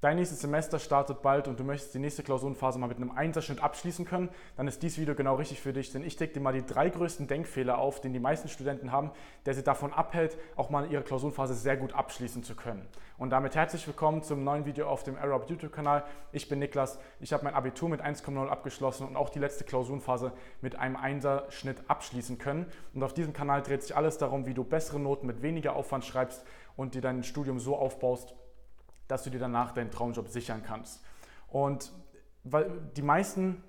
dein nächstes Semester startet bald und du möchtest die nächste Klausurenphase mal mit einem Einserschnitt abschließen können, dann ist dieses Video genau richtig für dich, denn ich decke dir mal die drei größten Denkfehler auf, den die meisten Studenten haben, der sie davon abhält, auch mal ihre Klausurenphase sehr gut abschließen zu können. Und damit herzlich willkommen zum neuen Video auf dem Arab YouTube-Kanal. Ich bin Niklas, ich habe mein Abitur mit 1,0 abgeschlossen und auch die letzte Klausurenphase mit einem Einserschnitt abschließen können. Und auf diesem Kanal dreht sich alles darum, wie du bessere Noten mit weniger Aufwand schreibst und dir dein Studium so aufbaust, dass du dir danach deinen Traumjob sichern kannst. Und weil die meisten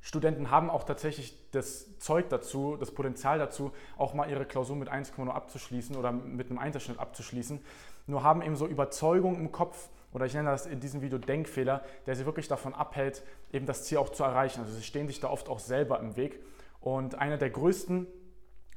Studenten haben auch tatsächlich das Zeug dazu, das Potenzial dazu, auch mal ihre Klausur mit 1,0 abzuschließen oder mit einem Einserschnitt abzuschließen. Nur haben eben so Überzeugungen im Kopf, oder ich nenne das in diesem Video Denkfehler, der sie wirklich davon abhält, eben das Ziel auch zu erreichen. Also sie stehen sich da oft auch selber im Weg. Und einer der größten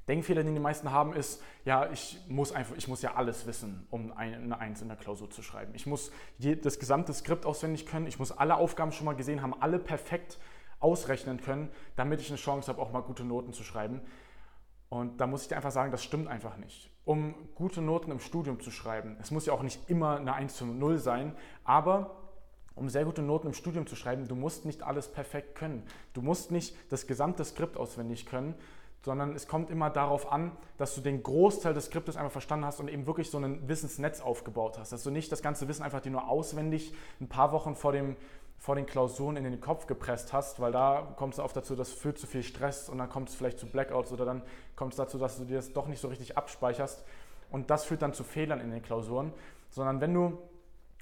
Denkfehler, den die meisten haben, ist, ja, ich muss einfach, ich muss ja alles wissen, um eine Eins in der Klausur zu schreiben. Ich muss das gesamte Skript auswendig können, ich muss alle Aufgaben schon mal gesehen haben, alle perfekt ausrechnen können, damit ich eine Chance habe, auch mal gute Noten zu schreiben. Und da muss ich dir einfach sagen, das stimmt einfach nicht. Um gute Noten im Studium zu schreiben, es muss ja auch nicht immer eine 1 zu 0 sein, aber um sehr gute Noten im Studium zu schreiben, du musst nicht alles perfekt können. Du musst nicht das gesamte Skript auswendig können, sondern es kommt immer darauf an, dass du den Großteil des Skriptes einfach verstanden hast und eben wirklich so ein Wissensnetz aufgebaut hast. Dass du nicht das ganze Wissen einfach dir nur auswendig ein paar Wochen vor, dem, vor den Klausuren in den Kopf gepresst hast, weil da kommt es oft dazu, das führt zu viel Stress und dann kommt es vielleicht zu Blackouts oder dann kommt es dazu, dass du dir das doch nicht so richtig abspeicherst und das führt dann zu Fehlern in den Klausuren, sondern wenn du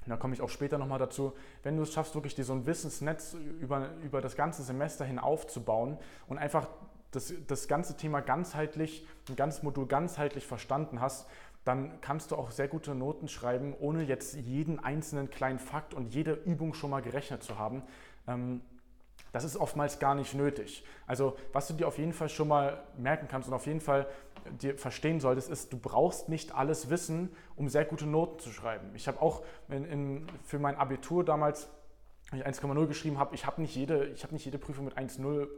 da komme ich auch später nochmal dazu, wenn du es schaffst, wirklich dir so ein Wissensnetz über, über das ganze Semester hin aufzubauen und einfach das, das ganze Thema ganzheitlich, ein ganzes Modul ganzheitlich verstanden hast, dann kannst du auch sehr gute Noten schreiben, ohne jetzt jeden einzelnen kleinen Fakt und jede Übung schon mal gerechnet zu haben. Ähm, das ist oftmals gar nicht nötig. Also was du dir auf jeden Fall schon mal merken kannst und auf jeden Fall dir verstehen solltest, ist, du brauchst nicht alles wissen, um sehr gute Noten zu schreiben. Ich habe auch in, in, für mein Abitur damals ich 1,0 geschrieben habe, ich habe nicht, jede, hab nicht jede Prüfung mit 1,0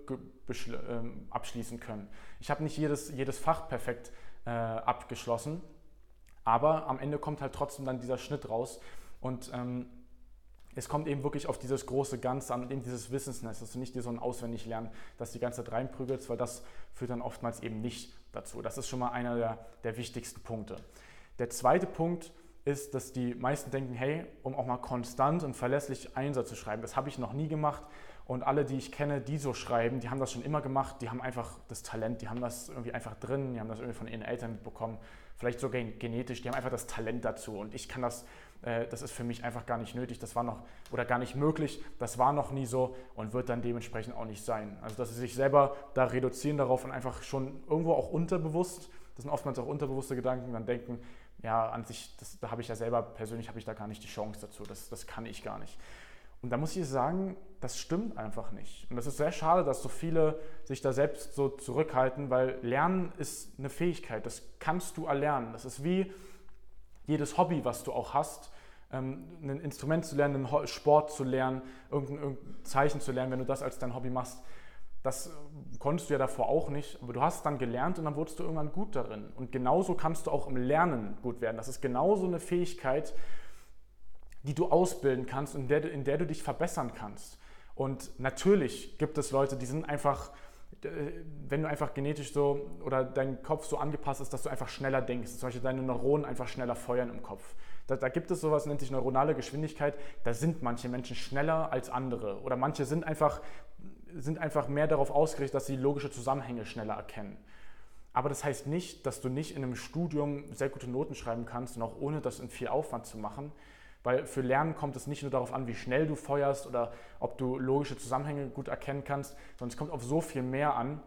ähm, abschließen können. Ich habe nicht jedes, jedes Fach perfekt äh, abgeschlossen, aber am Ende kommt halt trotzdem dann dieser Schnitt raus und ähm, es kommt eben wirklich auf dieses große Ganze an, eben dieses Wissensnetz, dass du nicht dir so ein auswendig lernen, dass die ganze Zeit reinprügelst, weil das führt dann oftmals eben nicht dazu. Das ist schon mal einer der, der wichtigsten Punkte. Der zweite Punkt ist, dass die meisten denken, hey, um auch mal konstant und verlässlich Einsatz zu schreiben, das habe ich noch nie gemacht. Und alle, die ich kenne, die so schreiben, die haben das schon immer gemacht, die haben einfach das Talent, die haben das irgendwie einfach drin, die haben das irgendwie von ihren Eltern mitbekommen, vielleicht sogar genetisch, die haben einfach das Talent dazu. Und ich kann das, äh, das ist für mich einfach gar nicht nötig, das war noch, oder gar nicht möglich, das war noch nie so und wird dann dementsprechend auch nicht sein. Also, dass sie sich selber da reduzieren darauf und einfach schon irgendwo auch unterbewusst, das sind oftmals auch unterbewusste Gedanken, dann denken, ja, an sich, das, da habe ich ja selber persönlich habe ich da gar nicht die Chance dazu. Das, das kann ich gar nicht. Und da muss ich sagen, das stimmt einfach nicht. Und das ist sehr schade, dass so viele sich da selbst so zurückhalten, weil Lernen ist eine Fähigkeit. Das kannst du erlernen. Das ist wie jedes Hobby, was du auch hast. Ähm, ein Instrument zu lernen, einen Sport zu lernen, irgendein, irgendein Zeichen zu lernen, wenn du das als dein Hobby machst das konntest du ja davor auch nicht, aber du hast es dann gelernt und dann wurdest du irgendwann gut darin. Und genauso kannst du auch im Lernen gut werden. Das ist genauso eine Fähigkeit, die du ausbilden kannst und in der, in der du dich verbessern kannst. Und natürlich gibt es Leute, die sind einfach, äh, wenn du einfach genetisch so oder dein Kopf so angepasst ist, dass du einfach schneller denkst, zum Beispiel deine Neuronen einfach schneller feuern im Kopf. Da, da, gibt es sowas, nennt sich neuronale Geschwindigkeit. Da sind manche Menschen schneller als andere. Oder manche sind einfach sind einfach mehr darauf ausgerichtet, dass sie logische Zusammenhänge schneller erkennen. Aber das heißt nicht, dass du nicht in einem Studium sehr gute Noten schreiben kannst auch ohne das in viel Aufwand zu machen. Weil für Lernen kommt es nicht nur darauf an, wie schnell du feuerst oder ob du logische Zusammenhänge gut erkennen kannst, sondern es kommt auf so viel mehr an.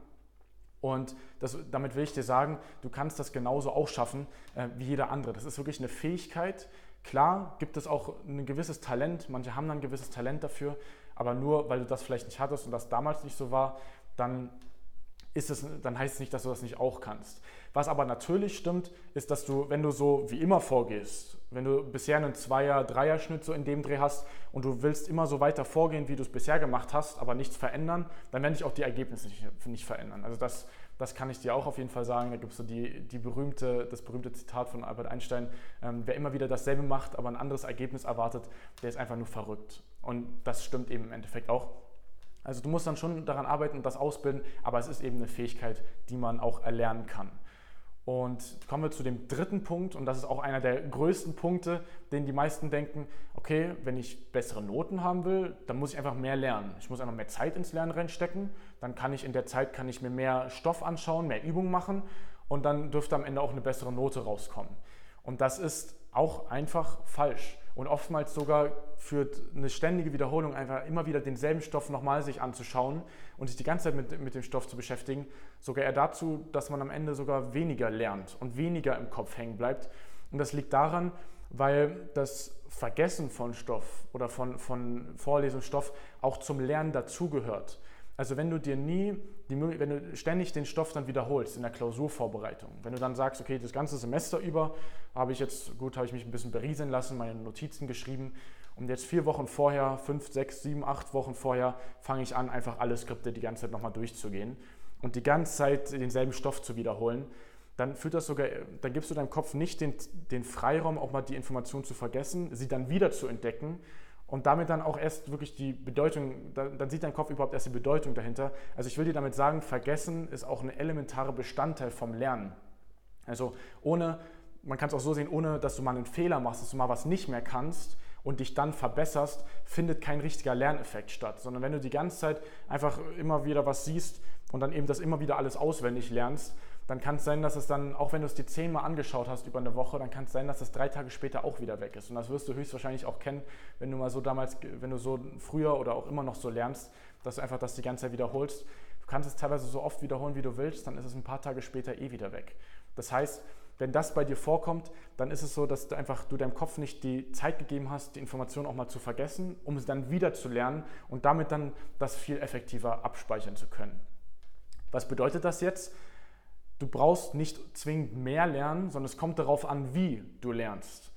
Und das, damit will ich dir sagen, du kannst das genauso auch schaffen äh, wie jeder andere. Das ist wirklich eine Fähigkeit. Klar gibt es auch ein gewisses Talent, manche haben dann ein gewisses Talent dafür, aber nur weil du das vielleicht nicht hattest und das damals nicht so war, dann, ist es, dann heißt es nicht, dass du das nicht auch kannst. Was aber natürlich stimmt, ist, dass du, wenn du so wie immer vorgehst, wenn du bisher einen Zweier-, Dreier-Schnitt so in dem Dreh hast und du willst immer so weiter vorgehen, wie du es bisher gemacht hast, aber nichts verändern, dann werden sich auch die Ergebnisse nicht, nicht verändern. Also das, Das kann ich dir auch auf jeden Fall sagen. Da gibt es so die, die berühmte, das berühmte Zitat von Albert Einstein, ähm, wer immer wieder dasselbe macht, aber ein anderes Ergebnis erwartet, der ist einfach nur verrückt. Und das stimmt eben im Endeffekt auch. Also du musst dann schon daran arbeiten und das ausbilden, aber es ist eben eine Fähigkeit, die man auch erlernen kann. Und kommen wir zu dem dritten Punkt, und das ist auch einer der größten Punkte, den die meisten denken, okay, wenn ich bessere Noten haben will, dann muss ich einfach mehr lernen. Ich muss einfach mehr Zeit ins Lernen reinstecken, dann kann ich in der Zeit kann ich mir mehr Stoff anschauen, mehr Übungen machen und dann dürfte am Ende auch eine bessere Note rauskommen. Und das ist auch einfach falsch und oftmals sogar führt eine ständige Wiederholung einfach immer wieder denselben Stoff nochmal sich anzuschauen und sich die ganze Zeit mit, mit dem Stoff zu beschäftigen, sogar eher dazu, dass man am Ende sogar weniger lernt und weniger im Kopf hängen bleibt. Und das liegt daran, weil das Vergessen von Stoff oder von, von Vorlesungsstoff auch zum Lernen dazugehört. Also wenn du dir nie, die, wenn du ständig den Stoff dann wiederholst in der Klausurvorbereitung, wenn du dann sagst, okay, das ganze Semester über habe ich jetzt, gut, habe ich mich ein bisschen berieseln lassen, meine Notizen geschrieben und jetzt vier Wochen vorher, fünf, sechs, sieben, acht Wochen vorher fange ich an, einfach alle Skripte die ganze Zeit nochmal durchzugehen und die ganze Zeit denselben Stoff zu wiederholen, dann führt das sogar, dann gibst du deinem Kopf nicht den, den Freiraum, auch mal die Information zu vergessen, sie dann wieder zu entdecken und damit dann auch erst wirklich die Bedeutung, dann sieht dein Kopf überhaupt erst die Bedeutung dahinter. Also ich will dir damit sagen, Vergessen ist auch ein elementarer Bestandteil vom Lernen. Also ohne, man kann es auch so sehen, ohne dass du mal einen Fehler machst, dass du mal was nicht mehr kannst und dich dann verbesserst, findet kein richtiger Lerneffekt statt, sondern wenn du die ganze Zeit einfach immer wieder was siehst und dann eben das immer wieder alles auswendig lernst, dann kann es sein, dass es dann, auch wenn du es dir zehnmal angeschaut hast über eine Woche, dann kann es sein, dass es drei Tage später auch wieder weg ist. Und das wirst du höchstwahrscheinlich auch kennen, wenn du mal so damals, wenn du so früher oder auch immer noch so lernst, dass du einfach das die ganze Zeit wiederholst. Du kannst es teilweise so oft wiederholen, wie du willst, dann ist es ein paar Tage später eh wieder weg. Das heißt, wenn das bei dir vorkommt, dann ist es so, dass du einfach du deinem Kopf nicht die Zeit gegeben hast, die Information auch mal zu vergessen, um es dann wieder zu lernen und damit dann das viel effektiver abspeichern zu können. Was bedeutet das jetzt? Du brauchst nicht zwingend mehr lernen, sondern es kommt darauf an, wie du lernst.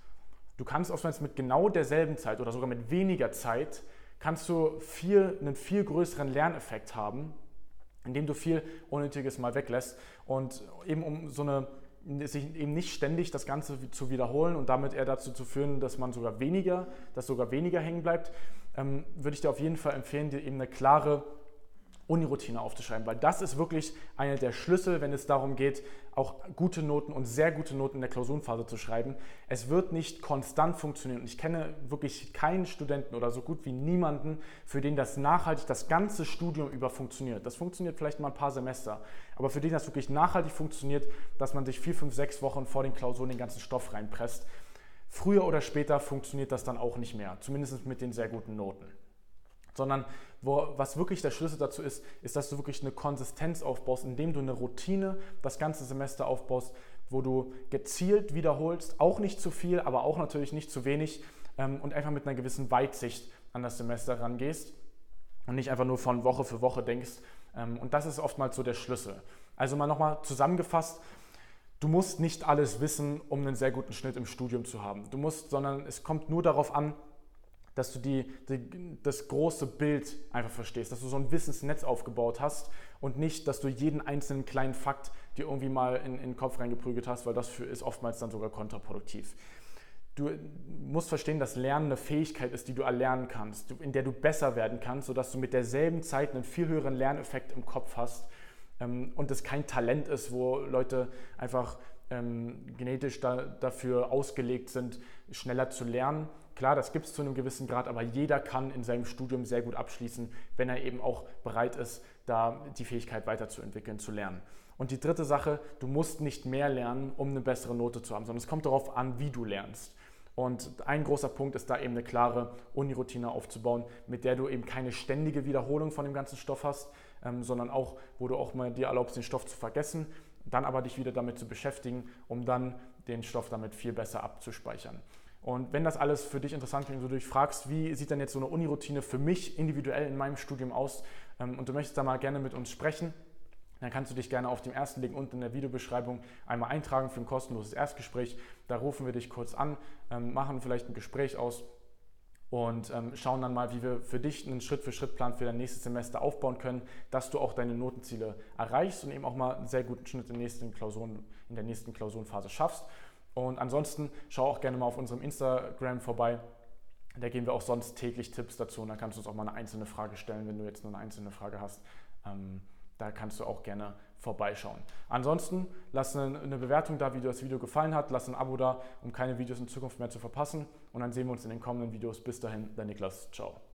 Du kannst oftmals mit genau derselben Zeit oder sogar mit weniger Zeit kannst du viel, einen viel größeren Lerneffekt haben, indem du viel Unnötiges mal weglässt und eben um so eine sich eben nicht ständig das Ganze zu wiederholen und damit eher dazu zu führen, dass man sogar weniger, dass sogar weniger hängen bleibt, ähm, würde ich dir auf jeden Fall empfehlen, dir eben eine klare Uniroutine aufzuschreiben, weil das ist wirklich einer der Schlüssel, wenn es darum geht, auch gute Noten und sehr gute Noten in der Klausurenphase zu schreiben. Es wird nicht konstant funktionieren. Und ich kenne wirklich keinen Studenten oder so gut wie niemanden, für den das nachhaltig das ganze Studium über funktioniert. Das funktioniert vielleicht mal ein paar Semester, aber für den das wirklich nachhaltig funktioniert, dass man sich vier, fünf, sechs Wochen vor den Klausuren den ganzen Stoff reinpresst. Früher oder später funktioniert das dann auch nicht mehr, zumindest mit den sehr guten Noten sondern wo, was wirklich der Schlüssel dazu ist, ist, dass du wirklich eine Konsistenz aufbaust, indem du eine Routine das ganze Semester aufbaust, wo du gezielt wiederholst, auch nicht zu viel, aber auch natürlich nicht zu wenig ähm, und einfach mit einer gewissen Weitsicht an das Semester rangehst und nicht einfach nur von Woche für Woche denkst. Ähm, und das ist oftmals so der Schlüssel. Also mal nochmal zusammengefasst, Du musst nicht alles wissen, um einen sehr guten Schnitt im Studium zu haben. Du musst, sondern es kommt nur darauf an, dass du die, die, das große Bild einfach verstehst, dass du so ein Wissensnetz aufgebaut hast und nicht, dass du jeden einzelnen kleinen Fakt dir irgendwie mal in, in den Kopf reingeprügelt hast, weil das für, ist oftmals dann sogar kontraproduktiv. Du musst verstehen, dass Lernen eine Fähigkeit ist, die du erlernen kannst, in der du besser werden kannst, sodass du mit derselben Zeit einen viel höheren Lerneffekt im Kopf hast ähm, und es kein Talent ist, wo Leute einfach ähm, genetisch da, dafür ausgelegt sind, schneller zu lernen, Klar, das gibt es zu einem gewissen Grad, aber jeder kann in seinem Studium sehr gut abschließen, wenn er eben auch bereit ist, da die Fähigkeit weiterzuentwickeln, zu lernen. Und die dritte Sache, du musst nicht mehr lernen, um eine bessere Note zu haben, sondern es kommt darauf an, wie du lernst. Und ein großer Punkt ist da eben eine klare Uniroutine aufzubauen, mit der du eben keine ständige Wiederholung von dem ganzen Stoff hast, ähm, sondern auch, wo du auch mal dir erlaubst, den Stoff zu vergessen, dann aber dich wieder damit zu beschäftigen, um dann den Stoff damit viel besser abzuspeichern. Und wenn das alles für dich interessant klingt, so du dich fragst, wie sieht denn jetzt so eine Uniroutine für mich individuell in meinem Studium aus ähm, und du möchtest da mal gerne mit uns sprechen, dann kannst du dich gerne auf dem ersten Link unten in der Videobeschreibung einmal eintragen für ein kostenloses Erstgespräch. Da rufen wir dich kurz an, ähm, machen vielleicht ein Gespräch aus und ähm, schauen dann mal, wie wir für dich einen Schritt-für-Schritt-Plan für dein nächstes Semester aufbauen können, dass du auch deine Notenziele erreichst und eben auch mal einen sehr guten Schnitt in, nächsten Klausuren, in der nächsten Klausurenphase schaffst. Und ansonsten schau auch gerne mal auf unserem Instagram vorbei. Da geben wir auch sonst täglich Tipps dazu und da kannst du uns auch mal eine einzelne Frage stellen, wenn du jetzt nur eine einzelne Frage hast. Ähm, da kannst du auch gerne vorbeischauen. Ansonsten lass eine Bewertung da, wie dir das Video gefallen hat. Lass ein Abo da, um keine Videos in Zukunft mehr zu verpassen. Und dann sehen wir uns in den kommenden Videos. Bis dahin, dein Niklas. Ciao.